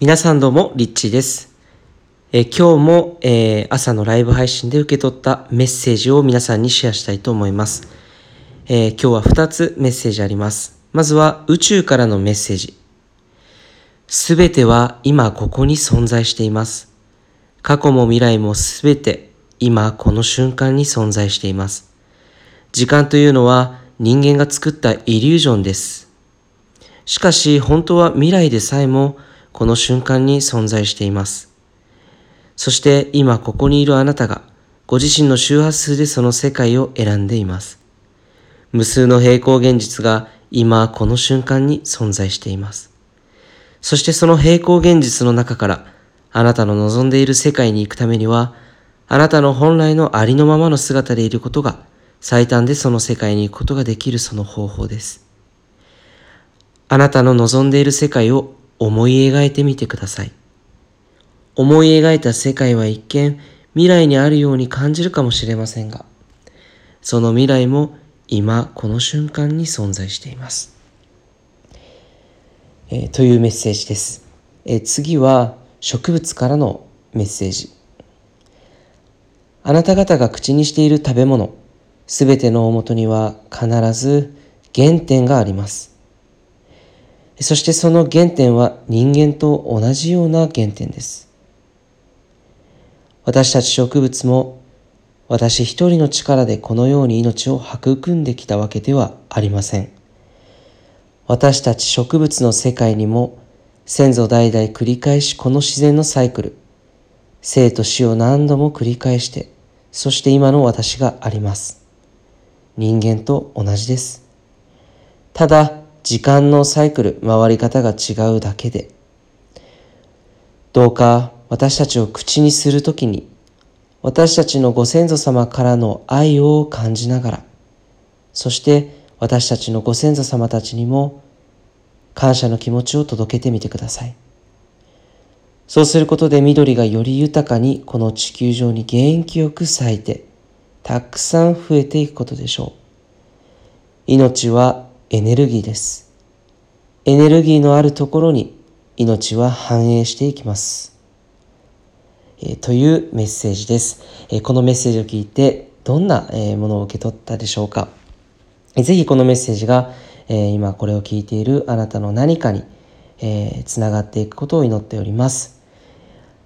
皆さんどうも、リッチーです。え今日も、えー、朝のライブ配信で受け取ったメッセージを皆さんにシェアしたいと思います。えー、今日は2つメッセージあります。まずは宇宙からのメッセージ。すべては今ここに存在しています。過去も未来もすべて今この瞬間に存在しています。時間というのは人間が作ったイリュージョンです。しかし本当は未来でさえもこの瞬間に存在しています。そして今ここにいるあなたがご自身の周波数でその世界を選んでいます。無数の平行現実が今この瞬間に存在しています。そしてその平行現実の中からあなたの望んでいる世界に行くためにはあなたの本来のありのままの姿でいることが最短でその世界に行くことができるその方法です。あなたの望んでいる世界を思い描いてみてください。思い描いた世界は一見未来にあるように感じるかもしれませんが、その未来も今この瞬間に存在しています。えー、というメッセージです、えー、次は植物からのメッセージ。あなた方が口にしている食べ物、すべての大元には必ず原点があります。そしてその原点は人間と同じような原点です。私たち植物も私一人の力でこのように命を育んできたわけではありません。私たち植物の世界にも先祖代々繰り返しこの自然のサイクル、生と死を何度も繰り返して、そして今の私があります。人間と同じです。ただ、時間のサイクル、回り方が違うだけで、どうか私たちを口にするときに、私たちのご先祖様からの愛を感じながら、そして私たちのご先祖様たちにも感謝の気持ちを届けてみてください。そうすることで緑がより豊かにこの地球上に元気よく咲いて、たくさん増えていくことでしょう。命はエネルギーです。エネルギーのあるところに命は反映していきます。え、というメッセージです、え、このメッセージを聞いてどんな、えものを受け取ったでしょうか。えー、ぜひこのメッセージが、え今これを聞いているあなたの何かに、えつながっていくことを祈っております。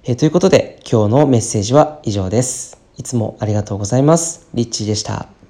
えということで今日のメッセージは以上です。いつもありがとうございます。リッチーでした。